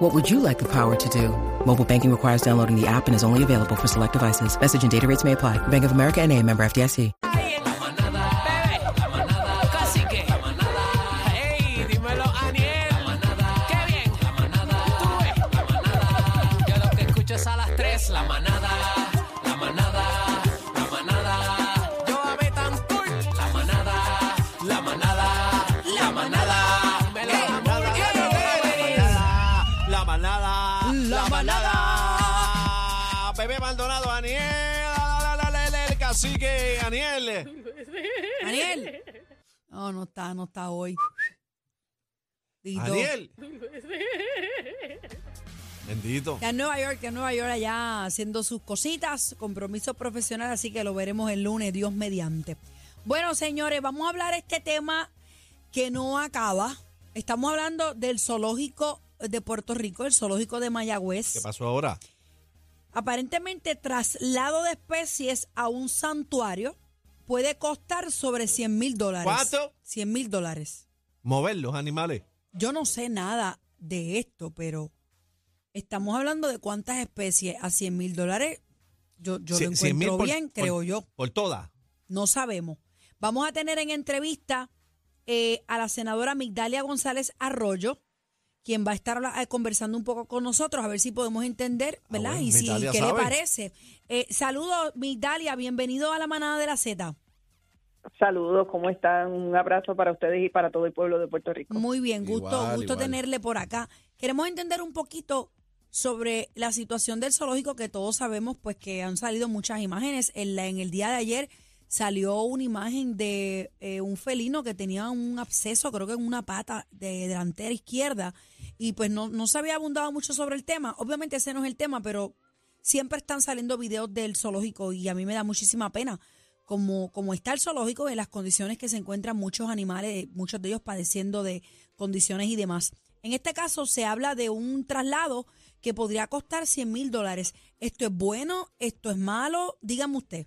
What would you like the power to do? Mobile banking requires downloading the app and is only available for select devices. Message and data rates may apply. Bank of America and a member FDIC. Hey, dímelo Aniel, qué bien, la manada, yo lo que escucho es a las tres, la manada, el cacique, Aniel. Daniel. No, no está, no está hoy. Dito. Aniel. Bendito. Ya en Nueva York, ya en Nueva York allá haciendo sus cositas, compromiso profesional, así que lo veremos el lunes, Dios mediante. Bueno, señores, vamos a hablar este tema que no acaba. Estamos hablando del zoológico de Puerto Rico, el zoológico de Mayagüez. ¿Qué pasó ahora? Aparentemente, traslado de especies a un santuario puede costar sobre 100 mil dólares. ¿Cuánto? 100 mil dólares. Mover los animales. Yo no sé nada de esto, pero estamos hablando de cuántas especies a 100 mil dólares. Yo, yo lo encuentro por- bien, por- creo yo. Por todas. No sabemos. Vamos a tener en entrevista eh, a la senadora Migdalia González Arroyo, quien va a estar conversando un poco con nosotros, a ver si podemos entender, ¿verdad? Ah, bueno, y si, qué le parece. Eh, saludos, Migdalia, bienvenido a la manada de la Z. Saludos, ¿cómo están? Un abrazo para ustedes y para todo el pueblo de Puerto Rico. Muy bien, gusto, Igual, gusto igual. tenerle por acá. Queremos entender un poquito sobre la situación del zoológico que todos sabemos, pues que han salido muchas imágenes. En, la- en el día de ayer salió una imagen de eh, un felino que tenía un absceso, creo que en una pata de delantera izquierda, y pues no, no se había abundado mucho sobre el tema. Obviamente ese no es el tema, pero siempre están saliendo videos del zoológico y a mí me da muchísima pena como, como está el zoológico en las condiciones que se encuentran muchos animales, muchos de ellos padeciendo de condiciones y demás. En este caso se habla de un traslado que podría costar 100 mil dólares. ¿Esto es bueno? ¿Esto es malo? Dígame usted.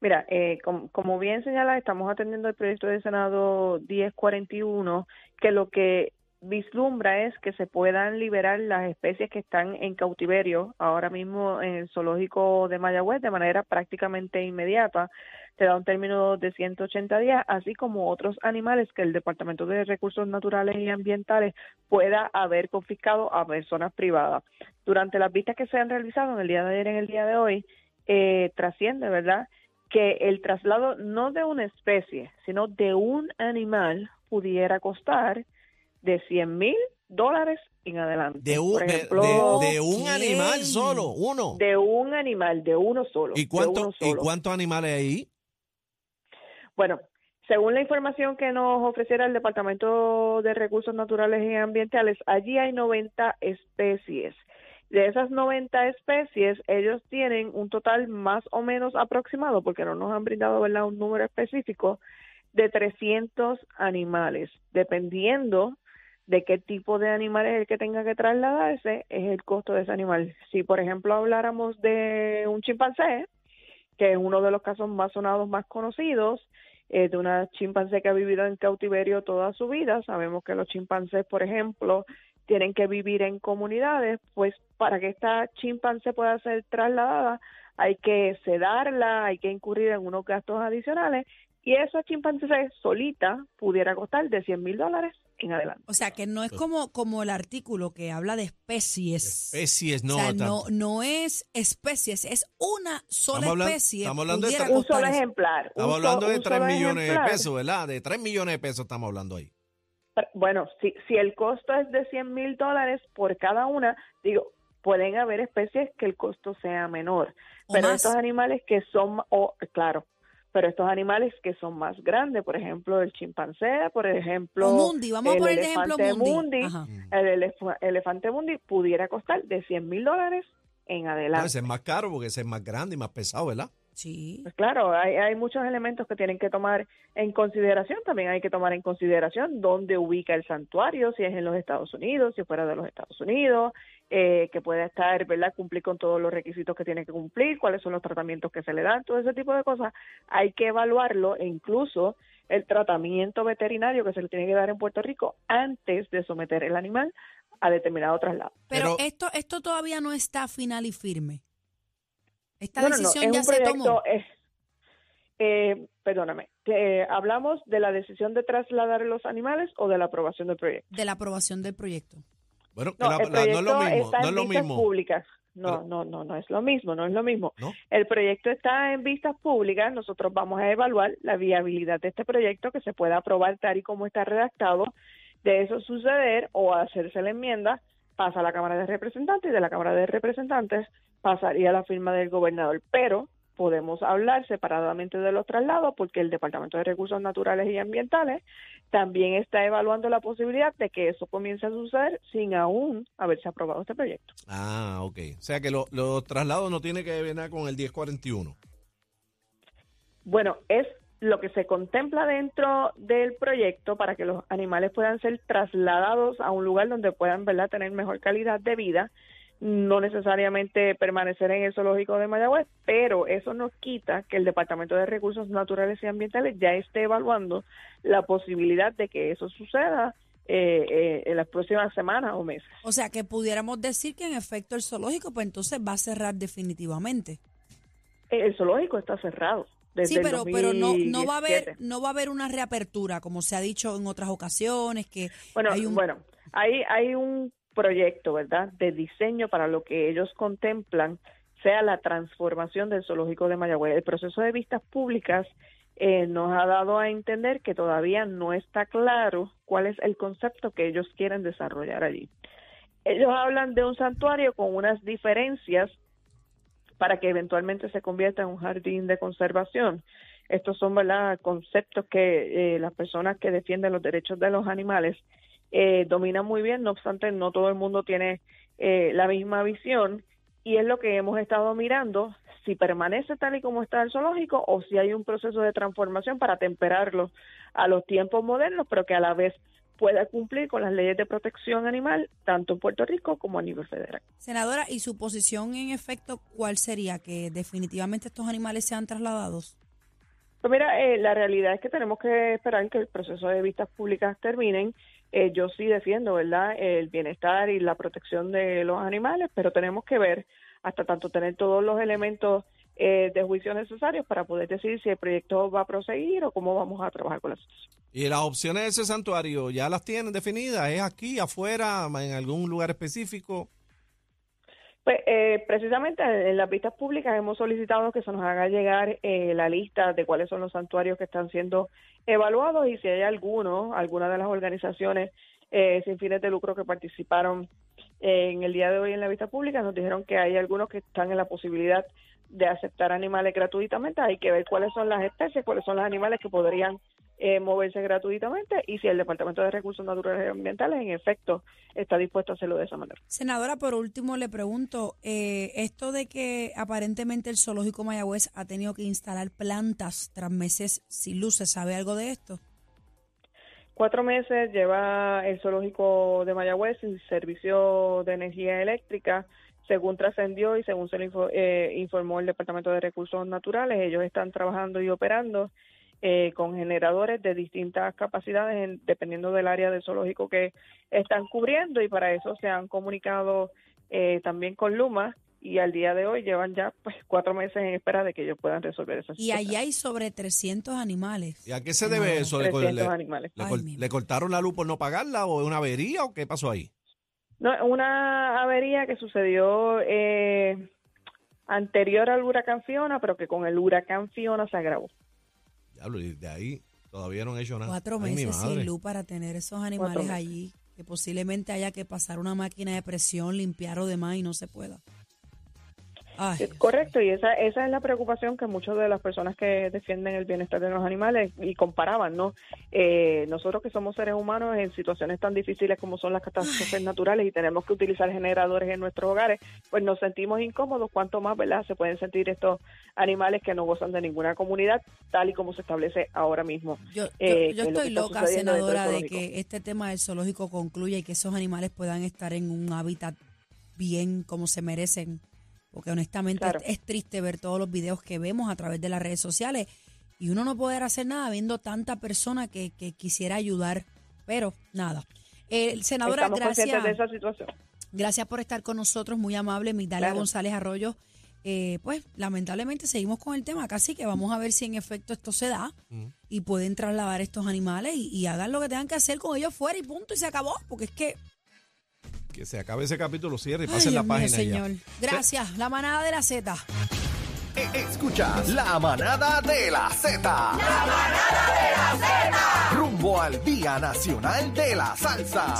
Mira, eh, com- como bien señala, estamos atendiendo el proyecto de Senado 1041, que lo que vislumbra es que se puedan liberar las especies que están en cautiverio ahora mismo en el zoológico de Mayagüez de manera prácticamente inmediata. Te da un término de 180 días, así como otros animales que el Departamento de Recursos Naturales y Ambientales pueda haber confiscado a personas privadas. Durante las vistas que se han realizado en el día de ayer y en el día de hoy, eh, trasciende, ¿verdad?, que el traslado no de una especie, sino de un animal pudiera costar de 100 mil dólares en adelante. De un, Por ejemplo, de, de un animal solo, uno. de un animal, de uno solo. ¿Y, de cuánto, uno ¿Y solo. cuántos animales hay ahí? Bueno, según la información que nos ofreciera el Departamento de Recursos Naturales y Ambientales, allí hay 90 especies. De esas 90 especies, ellos tienen un total más o menos aproximado, porque no nos han brindado ¿verdad? un número específico, de 300 animales. Dependiendo de qué tipo de animal es el que tenga que trasladarse, es el costo de ese animal. Si, por ejemplo, habláramos de un chimpancé, que es uno de los casos más sonados, más conocidos, eh, de una chimpancé que ha vivido en cautiverio toda su vida. Sabemos que los chimpancés, por ejemplo, tienen que vivir en comunidades, pues para que esta chimpancé pueda ser trasladada hay que sedarla, hay que incurrir en unos gastos adicionales y esa chimpancé solita pudiera costar de 100 mil dólares en adelante. O sea, que no es como, como el artículo que habla de especies. Especies, no. o sea, no, no es especies, es una sola Estamos hablando- especie. estamos hablando de Un solo ejemplar. Estamos un hablando so- de un 3 solo millones de ejemplar. pesos, ¿verdad? De 3 millones de pesos estamos hablando ahí. Bueno, si, si el costo es de 100 mil dólares por cada una, digo, pueden haber especies que el costo sea menor, O pero más. estos animales que son, o claro, pero estos animales que son más grandes, por ejemplo, el chimpancé, por ejemplo, O Mundi, vamos a el poner de ejemplo elefante Mundi. El elef- elefante mundi pudiera costar de 100 mil dólares en adelante. ese es más caro porque ese es más grande y más pesado, ¿verdad? Sí. Pues claro, hay, hay muchos elementos que tienen que tomar en consideración. También hay que tomar en consideración dónde ubica el santuario, si es en los Estados Unidos, si fuera de los Estados Unidos, eh, que pueda estar, ¿verdad?, cumplir con todos los requisitos que tiene que cumplir, cuáles son los tratamientos que se le dan, todo ese tipo de cosas. Hay que evaluarlo e incluso el tratamiento veterinario que se le tiene que dar en Puerto Rico antes de someter el animal a determinado traslado. Pero, Pero- esto, esto todavía no está final y firme. Esta No, no, no, decisión es ya un se proyecto, tomó. eh, eh, perdóname, eh, ¿hablamos de la decisión de trasladar los animales o de la aprobación del proyecto? de la aprobación del proyecto. Bueno, No, la- el la- no es proyecto lo mismo, está no es en lo vistas mismo. públicas. No, Pero- no, no, no es lo mismo, no es lo mismo. ¿No? El proyecto está en vistas públicas, nosotros vamos a evaluar la viabilidad de este proyecto que se pueda aprobar tal y como está redactado. De eso suceder o hacerse la enmienda, pasa a la Cámara de Representantes y de la Cámara de Representantes pasaría a la firma del gobernador. Pero podemos hablar separadamente de los traslados porque el Departamento de Recursos Naturales y Ambientales también está evaluando la posibilidad de que eso comience a suceder sin aún haberse aprobado este proyecto. Ah, ok. O sea que lo- los traslados no tiene que ver nada con el 1041. Bueno, es lo que se contempla dentro del proyecto para que los animales puedan ser trasladados a un lugar donde puedan ¿verdad? tener mejor calidad de vida, no necesariamente permanecer en el zoológico de Mayagüez, pero eso no quita que el Departamento de Recursos Naturales y Ambientales ya esté evaluando la posibilidad de que eso suceda eh, eh, en las próximas semanas o meses. O sea, que pudiéramos decir que en efecto el zoológico, pues entonces va a cerrar definitivamente. El zoológico está cerrado. Desde sí, pero, pero no, no va a haber, 2017. no va a haber una reapertura, como se ha dicho en otras ocasiones, que Bueno, hay un bueno, hay, hay un proyecto, ¿verdad?, de diseño para lo que ellos contemplan sea la transformación del zoológico de Mayagüez. El proceso de vistas públicas eh, nos ha dado a entender que todavía no está claro cuál es el concepto que ellos quieren desarrollar allí. Ellos hablan de un santuario con unas diferencias para que eventualmente se convierta en un jardín de conservación. Estos son ¿verdad? conceptos que eh, las personas que defienden los derechos de los animales eh, dominan muy bien, no obstante, no todo el mundo tiene eh, la misma visión y es lo que hemos estado mirando, si permanece tal y como está el zoológico o si hay un proceso de transformación para temperarlo a los tiempos modernos, pero que a la vez pueda cumplir con las leyes de protección animal, tanto en Puerto Rico como a nivel federal. senadora, ¿y su posición en efecto cuál sería? ¿Que definitivamente estos animales sean trasladados? Pues mira, eh, la realidad es que tenemos que esperar que el proceso de vistas públicas terminen. Eh, yo sí defiendo, ¿verdad?, el bienestar y la protección de los animales, pero tenemos que ver hasta tanto tener todos los elementos eh, de juicio necesarios para poder decidir si el proyecto va a proseguir o cómo vamos a trabajar con la situación. Y las opciones de ese santuario ya las tienen definidas. ¿Es aquí, afuera, en algún lugar específico? Pues eh, precisamente en las vistas públicas hemos solicitado que se nos haga llegar eh, la lista de cuáles son los santuarios que están siendo evaluados y si hay alguno, alguna de las organizaciones eh, sin fines de lucro que participaron eh, en el día de hoy en la vista pública, nos dijeron que hay algunos que están en la posibilidad de aceptar animales gratuitamente. Hay que ver cuáles son las especies, cuáles son los animales que podrían eh, moverse gratuitamente y si el Departamento de Recursos Naturales y Ambientales en efecto está dispuesto a hacerlo de esa manera. Senadora, por último le pregunto, eh, esto de que aparentemente el zoológico Mayagüez ha tenido que instalar plantas tras meses sin luces, ¿sabe algo de esto? Cuatro meses lleva el zoológico de Mayagüez sin servicio de energía eléctrica. Según trascendió y según se le info- eh, informó el Departamento de Recursos Naturales, ellos están trabajando y operando eh, con generadores de distintas capacidades en- dependiendo del área del zoológico que están cubriendo y para eso se han comunicado eh, también con Luma y al día de hoy llevan ya pues cuatro meses en espera de que ellos puedan resolver esa Y allí hay sobre 300 animales. ¿Y a qué se debe eso? ¿Le, 300 le- animales. le Ay, cor- mi le cortaron la luz por no pagarla o es una avería o qué pasó ahí? No, una avería que sucedió eh, anterior al huracán Fiona, pero que con el huracán Fiona se agravó. Diablo, y de ahí todavía no han hecho nada. Cuatro Ay, meses sin luz para tener esos animales allí, que posiblemente haya que pasar una máquina de presión, limpiar o demás y no se pueda. Ay, correcto, y esa, esa es la preocupación que muchas de las personas que defienden el bienestar de los animales y comparaban, ¿no? Eh, nosotros que somos seres humanos en situaciones tan difíciles como son las catástrofes naturales y tenemos que utilizar generadores en nuestros hogares, pues nos sentimos incómodos, cuanto más, ¿verdad? Se pueden sentir estos animales que no gozan de ninguna comunidad, tal y como se establece ahora mismo. Yo, yo- eh, yo lo estoy loca, senadora, de que este tema del zoológico concluya y que esos animales puedan estar en un hábitat bien como se merecen. Porque honestamente Claro. es, es triste ver todos los videos que vemos a través de las redes sociales y uno no poder hacer nada viendo tanta persona que, que quisiera ayudar. Pero nada. Eh, senadora, Estamos conscientes de gracias. esa situación. Gracias por estar con nosotros, muy amable, Migdalia Claro. González Arroyo. Eh, pues lamentablemente seguimos con el tema, casi que vamos a ver si en efecto esto se da y pueden trasladar estos animales y, y hagan lo que tengan que hacer con ellos fuera y punto y se acabó, porque es que... Que se acabe ese capítulo, cierre y Ay, pasen la Dios mío, página ya. señor. Gracias, la manada de la Z. E- Escuchas la manada de la Z. La manada de la Z. Rumbo al Día Nacional de la Salsa.